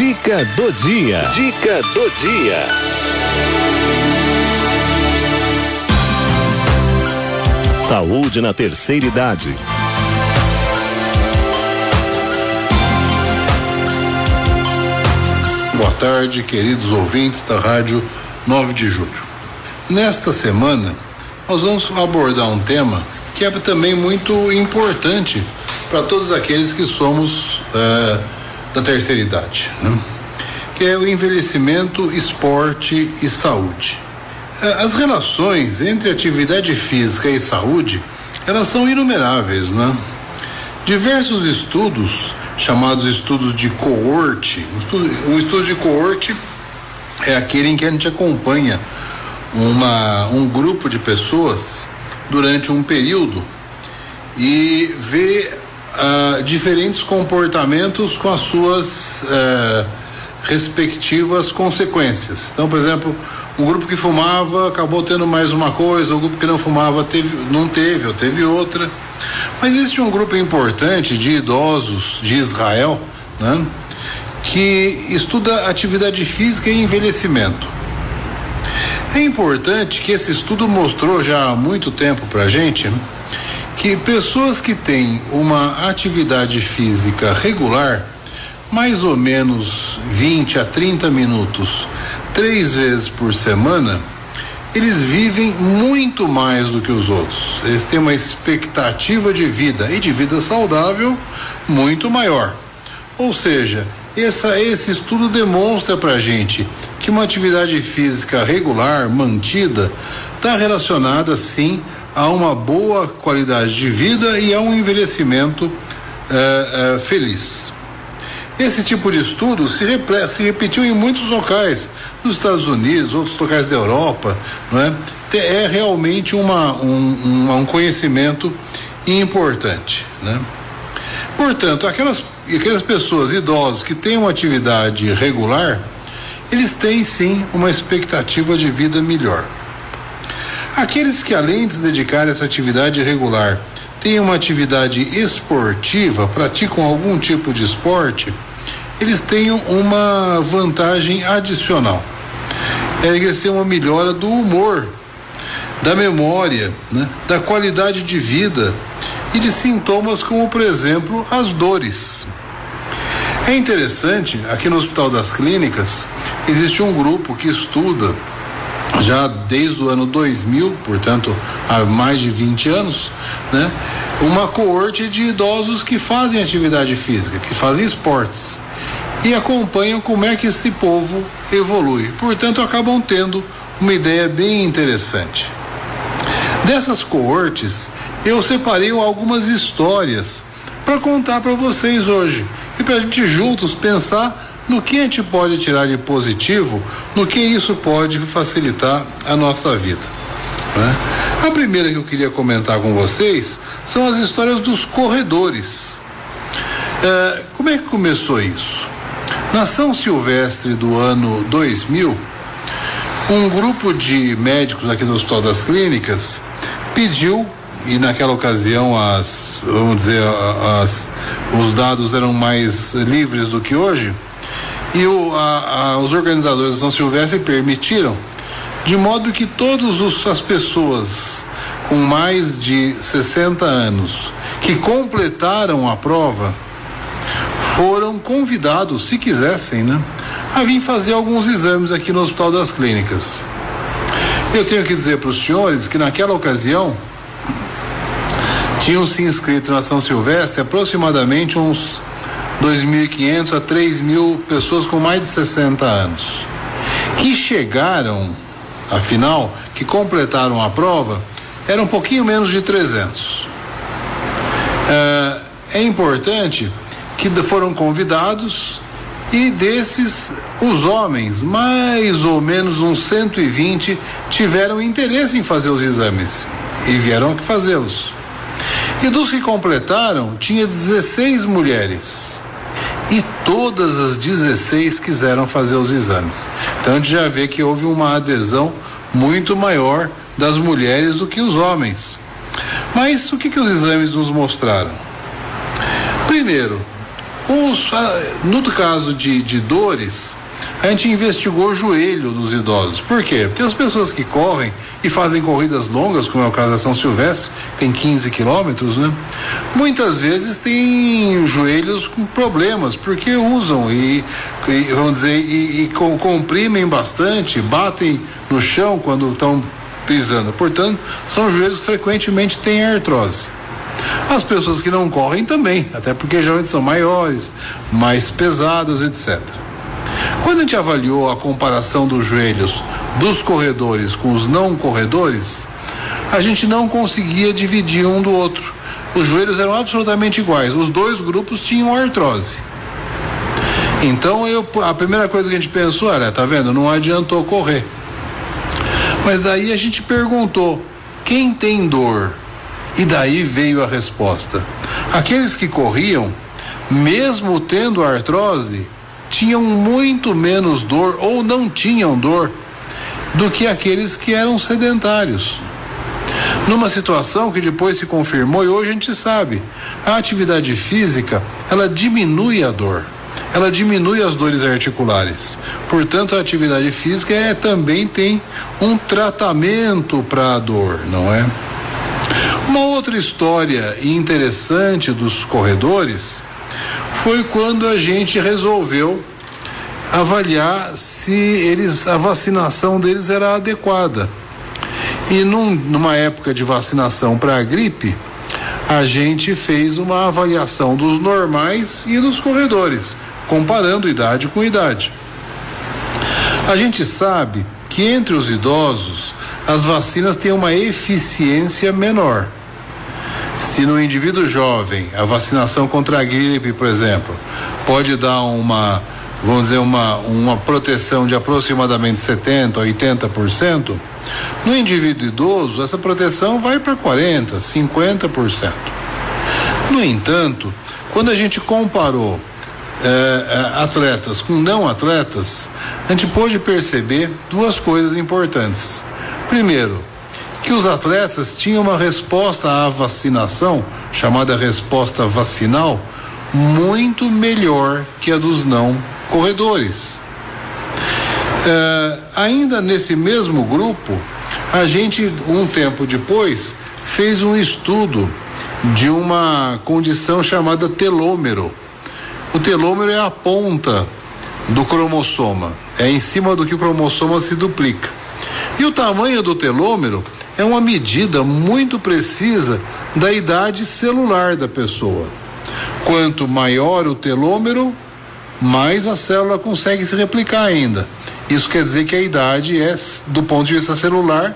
Dica do dia. Dica do dia. Saúde na terceira idade. Boa tarde, queridos ouvintes da Rádio 9 de Julho. Nesta semana, nós vamos abordar um tema que é também muito importante para todos aqueles que somos é, da terceira idade, né? que é o envelhecimento, esporte e saúde. É, as relações entre atividade física e saúde elas são inumeráveis, né? Diversos estudos chamados estudos de coorte. Um estudo, de coorte é aquele em que a gente acompanha uma, um grupo de pessoas durante um período e vê uh, diferentes comportamentos com as suas uh, respectivas consequências. Então, por exemplo, um grupo que fumava acabou tendo mais uma coisa, o um grupo que não fumava teve, não teve ou teve outra. Mas existe um grupo importante de idosos de Israel, né, que estuda atividade física e envelhecimento. É importante que esse estudo mostrou já há muito tempo para a gente né, que pessoas que têm uma atividade física regular, mais ou menos 20 a 30 minutos, três vezes por semana, eles vivem muito mais do que os outros. Eles têm uma expectativa de vida e de vida saudável muito maior. Ou seja, essa, esse estudo demonstra para gente que uma atividade física regular, mantida, está relacionada sim a uma boa qualidade de vida e a um envelhecimento é, é, feliz. Esse tipo de estudo se, se, repetiu em muitos locais, nos Estados Unidos, outros locais da Europa, não é? É realmente uma, um, um, um conhecimento importante, né? Portanto, aquelas, aquelas pessoas idosas que têm uma atividade regular, eles têm sim uma expectativa de vida melhor. Aqueles que, além de se dedicar a essa atividade regular, têm uma atividade esportiva, praticam algum tipo de esporte, eles têm uma vantagem adicional. É eles têm uma melhora do humor, da memória, né, da qualidade de vida e de sintomas como, por exemplo, as dores. É interessante, aqui no Hospital das Clínicas, existe um grupo que estuda já desde o ano 2000, portanto, há mais de 20 anos, né? Uma coorte de idosos que fazem atividade física, que fazem esportes e acompanham como é que esse povo evolui. Portanto, acabam tendo uma ideia bem interessante. Dessas coortes, eu separei algumas histórias para contar para vocês hoje e para a gente juntos pensar no que a gente pode tirar de positivo, no que isso pode facilitar a nossa vida. Né? A primeira que eu queria comentar com vocês são as histórias dos corredores. É, como é que começou isso? Na São Silvestre do ano 2000, um grupo de médicos aqui no Hospital das Clínicas pediu e naquela ocasião as vamos dizer as, os dados eram mais livres do que hoje e o, a, a, os organizadores da São Silvestre permitiram, de modo que todas as pessoas com mais de 60 anos que completaram a prova foram convidados, se quisessem, né, a vir fazer alguns exames aqui no Hospital das Clínicas. Eu tenho que dizer para os senhores que naquela ocasião tinham se inscrito na São Silvestre aproximadamente uns 2.500 a 3 mil pessoas com mais de 60 anos, que chegaram, afinal, que completaram a prova, era um pouquinho menos de 300. É, é importante que foram convidados e desses os homens, mais ou menos uns 120, tiveram interesse em fazer os exames e vieram que fazê-los. E dos que completaram, tinha 16 mulheres e todas as 16 quiseram fazer os exames. Então a gente já vê que houve uma adesão muito maior das mulheres do que os homens. Mas o que, que os exames nos mostraram? Primeiro, Os, no caso de, de dores, a gente investigou o joelho dos idosos. Por quê? Porque as pessoas que correm e fazem corridas longas, como é o caso da São Silvestre, tem 15 quilômetros, né? Muitas vezes têm joelhos com problemas, porque usam e, e vamos dizer, e, e comprimem bastante, batem no chão quando estão pisando. Portanto, são joelhos que frequentemente têm artrose. As pessoas que não correm também, até porque geralmente são maiores, mais pesadas, etc. Quando a gente avaliou a comparação dos joelhos dos corredores com os não corredores, a gente não conseguia dividir um do outro. Os joelhos eram absolutamente iguais. Os dois grupos tinham artrose. Então eu, a primeira coisa que a gente pensou era, tá vendo? Não adiantou correr. Mas daí a gente perguntou: quem tem dor? E daí veio a resposta. Aqueles que corriam, mesmo tendo artrose, tinham muito menos dor ou não tinham dor do que aqueles que eram sedentários. Numa situação que depois se confirmou e hoje a gente sabe, a atividade física, ela diminui a dor. Ela diminui as dores articulares. Portanto, a atividade física é, também tem um tratamento para a dor, não é? Uma outra história interessante dos corredores foi quando a gente resolveu avaliar se eles a vacinação deles era adequada. E num, numa época de vacinação para a gripe, a gente fez uma avaliação dos normais e dos corredores, comparando idade com idade. A gente sabe que entre os idosos as vacinas têm uma eficiência menor. Se no indivíduo jovem a vacinação contra a gripe, por exemplo, pode dar uma, vamos dizer, uma, uma proteção de aproximadamente 70%, 80%, no indivíduo idoso essa proteção vai para 40%, 50%. No entanto, quando a gente comparou eh, eh, atletas com não atletas, a gente pôde perceber duas coisas importantes. Primeiro, que os atletas tinham uma resposta à vacinação, chamada resposta vacinal, muito melhor que a dos não corredores. É, ainda nesse mesmo grupo, a gente, um tempo depois, fez um estudo de uma condição chamada telômero. O telômero é a ponta do cromossoma, é em cima do que o cromossoma se duplica. E o tamanho do telômero é uma medida muito precisa da idade celular da pessoa. Quanto maior o telômero, mais a célula consegue se replicar ainda. Isso quer dizer que a idade é, do ponto de vista celular,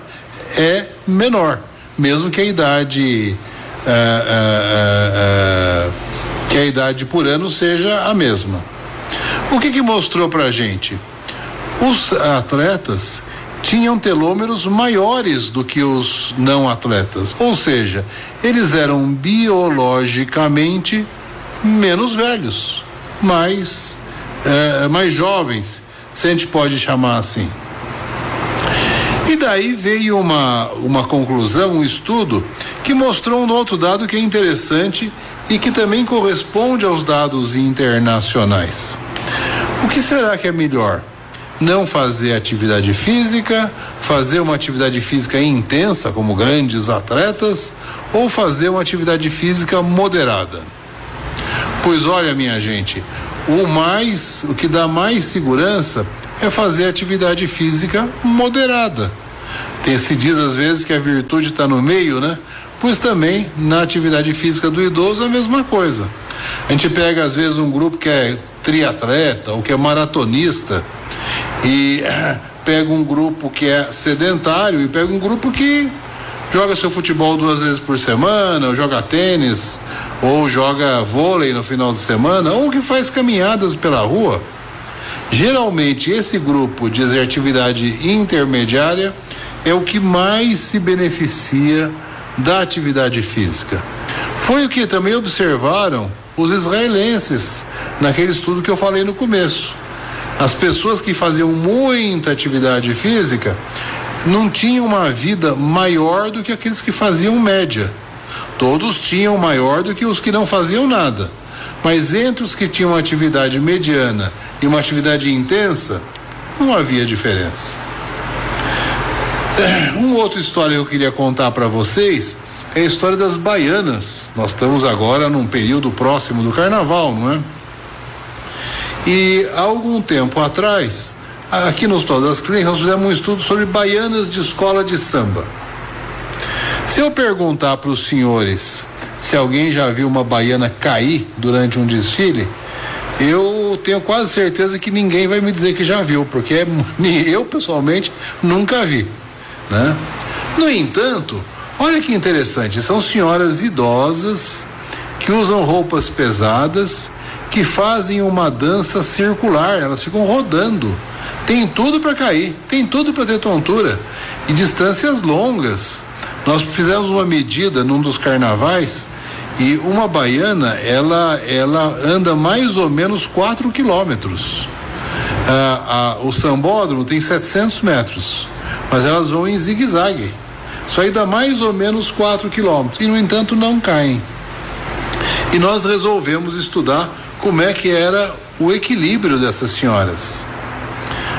é menor, mesmo que a idade é, é, é, que a idade por ano seja a mesma. O que que mostrou para gente? Os atletas tinham telômeros maiores do que os não atletas, ou seja, eles eram biologicamente menos velhos, mais, é, mais jovens, se a gente pode chamar assim. E daí veio uma, uma conclusão, um estudo, que mostrou um outro dado que é interessante e que também corresponde aos dados internacionais. O que será que é melhor? Não fazer atividade física, fazer uma atividade física intensa, como grandes atletas, ou fazer uma atividade física moderada. Pois olha, minha gente, o mais, o que dá mais segurança é fazer atividade física moderada. Tem, se diz às vezes que a virtude está no meio, né? Pois também na atividade física do idoso a mesma coisa. A gente pega às vezes um grupo que é triatleta ou que é maratonista e eh, pega um grupo que é sedentário e pega um grupo que joga seu futebol duas vezes por semana, ou joga tênis, ou joga vôlei no final de semana, ou que faz caminhadas pela rua. Geralmente esse grupo de atividade intermediária é o que mais se beneficia da atividade física. Foi o que também observaram os israelenses naquele estudo que eu falei no começo. As pessoas que faziam muita atividade física não tinham uma vida maior do que aqueles que faziam média. Todos tinham maior do que os que não faziam nada. Mas entre os que tinham atividade mediana e uma atividade intensa, não havia diferença. Uma outra história que eu queria contar para vocês é a história das baianas. Nós estamos agora num período próximo do carnaval, não é? E há algum tempo atrás, aqui no Hospital das Clínicas, nós fizemos um estudo sobre baianas de escola de samba. Se eu perguntar para os senhores se alguém já viu uma baiana cair durante um desfile, eu tenho quase certeza que ninguém vai me dizer que já viu, porque eu pessoalmente nunca vi, né? No entanto, olha que interessante, são senhoras idosas que usam roupas pesadas, que fazem uma dança circular, elas ficam rodando. Tem tudo para cair, tem tudo para ter tontura e distâncias longas. Nós fizemos uma medida num dos carnavais e uma baiana, ela, ela anda mais ou menos 4 quilômetros. Ah, ah, o sambódromo tem 700 metros, mas elas vão em zigue-zague. Isso aí dá mais ou menos 4 quilômetros e, no entanto, não caem. E nós resolvemos estudar como é que era o equilíbrio dessas senhoras.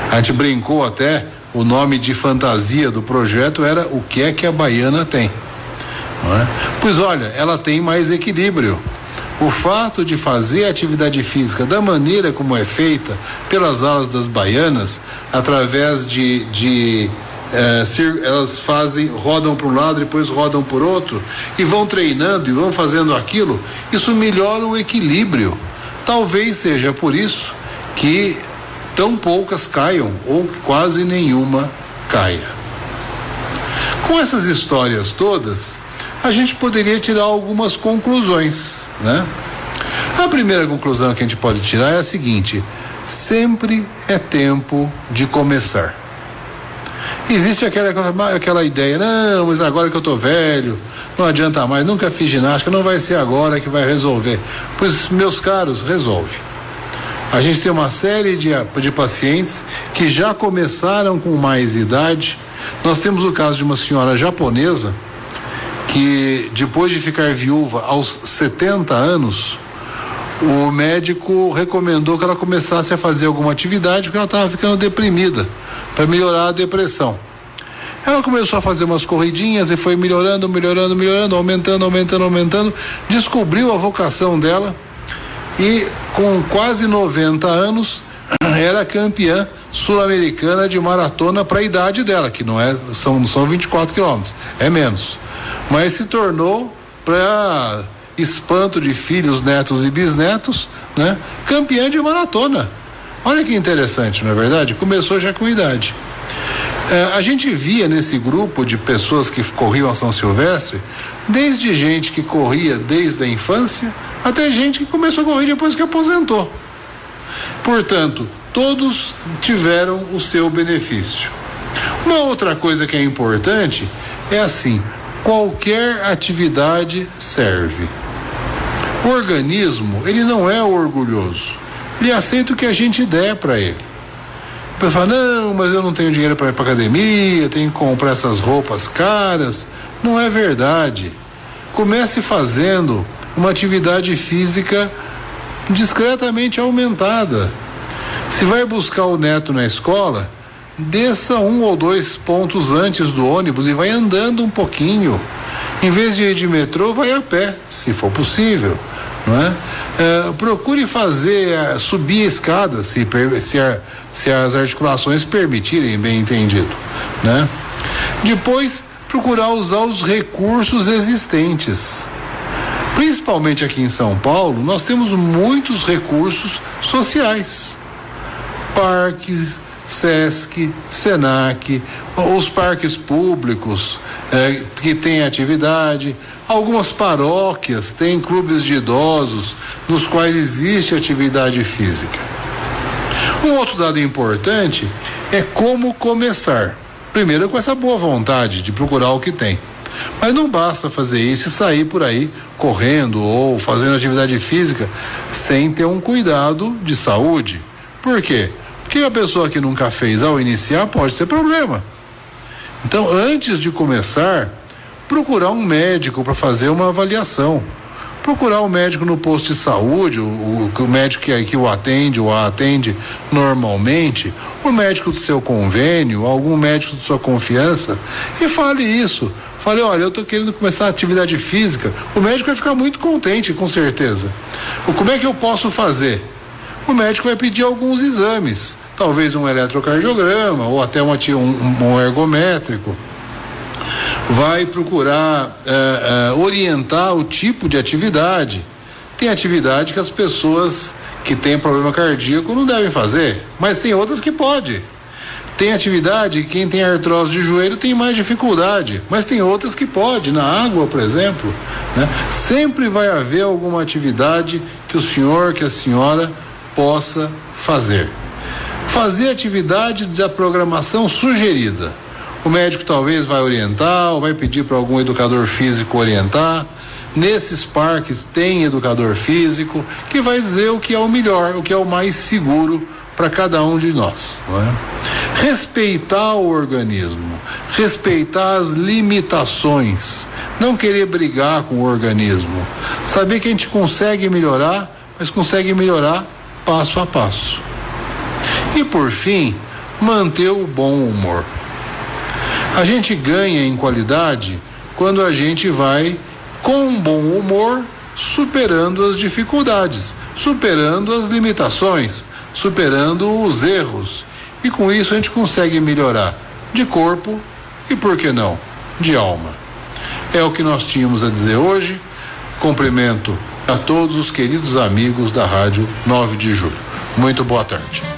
A gente brincou até, o nome de fantasia do projeto era O que é que a baiana tem? É? Pois olha, ela tem mais equilíbrio. O fato de fazer atividade física da maneira como é feita pelas alas das baianas, através de, de é, elas fazem, rodam para um lado, depois rodam por outro, e vão treinando e vão fazendo aquilo, isso melhora o equilíbrio. Talvez seja por isso que tão poucas caiam, ou quase nenhuma caia. Com essas histórias todas, a gente poderia tirar algumas conclusões, né? A primeira conclusão que a gente pode tirar é a seguinte: sempre é tempo de começar. Existe aquela, aquela ideia, não, mas agora que eu tô velho, não adianta mais, nunca fiz ginástica, não vai ser agora que vai resolver. Pois, meus caros, resolve. A gente tem uma série de, de pacientes que já começaram com mais idade. Nós temos o caso de uma senhora japonesa que depois de ficar viúva aos 70 anos, o médico recomendou que ela começasse a fazer alguma atividade porque ela estava ficando deprimida para melhorar a depressão. Ela começou a fazer umas corridinhas e foi melhorando, melhorando, melhorando, aumentando, aumentando, aumentando, descobriu a vocação dela e com quase 90 anos era campeã sul-americana de maratona para a idade dela, que não é são são 24 quilômetros, é menos mas se tornou para espanto de filhos, netos e bisnetos, né? Campeã de maratona. Olha que interessante, não é verdade? Começou já com idade. É, a gente via nesse grupo de pessoas que corriam a São Silvestre, desde gente que corria desde a infância, até gente que começou a correr depois que aposentou. Portanto, todos tiveram o seu benefício. Uma outra coisa que é importante é assim: qualquer atividade serve. O organismo, ele não é orgulhoso. Ele aceita o que a gente der para ele. O pessoal fala, não, mas eu não tenho dinheiro para ir para academia, tenho que comprar essas roupas caras. Não é verdade. Comece fazendo uma atividade física discretamente aumentada. Se vai buscar o neto na escola, desça um ou dois pontos antes do ônibus e vai andando um pouquinho. Em vez de ir de metrô, vai a pé, se for possível. Não é? é procure fazer, é, subir a escada, se, se, a, se as articulações permitirem, bem entendido. Né? Depois, procurar usar os recursos existentes. Principalmente aqui em São Paulo, nós temos muitos recursos sociais. Parques, SESC, SENAC, os parques públicos eh, que têm atividade, algumas paróquias têm clubes de idosos nos quais existe atividade física. Um outro dado importante é como começar. Primeiro com essa boa vontade de procurar o que tem. Mas não basta fazer isso e sair por aí correndo ou fazendo atividade física sem ter um cuidado de saúde. Por quê? Que a pessoa que nunca fez ao iniciar pode ter problema. Então, antes de começar, procurar um médico para fazer uma avaliação. procurar o médico no posto de saúde, o, o, o médico que, que o atende ou a atende normalmente, o médico do seu convênio, algum médico de sua confiança, e fale isso. Fale, olha, eu estou querendo começar a atividade física. O médico vai ficar muito contente, com certeza. Como é que eu posso fazer? O médico vai pedir alguns exames, talvez um eletrocardiograma ou até um, um, um ergométrico vai procurar é, é, orientar o tipo de atividade. Tem atividade que as pessoas que têm problema cardíaco não devem fazer, mas tem outras que pode. Tem atividade que quem tem artrose de joelho tem mais dificuldade, mas tem outras que pode, na água, por exemplo. Né? Sempre vai haver alguma atividade que o senhor, que a senhora possa fazer. Fazer atividade da programação sugerida o médico talvez vai orientar ou vai pedir para algum educador físico orientar. Nesses parques tem educador físico que vai dizer o que é o melhor, o que é o mais seguro para cada um de nós. É? Respeitar o organismo, respeitar as limitações, não querer brigar com o organismo, saber que a gente consegue melhorar, mas consegue melhorar passo a passo. E por fim, manter o bom humor. A gente ganha em qualidade quando a gente vai com bom humor superando as dificuldades, superando as limitações, superando os erros. E com isso a gente consegue melhorar de corpo e, por que não, de alma. É o que nós tínhamos a dizer hoje. Cumprimento a todos os queridos amigos da Rádio 9 de Julho. Muito boa tarde.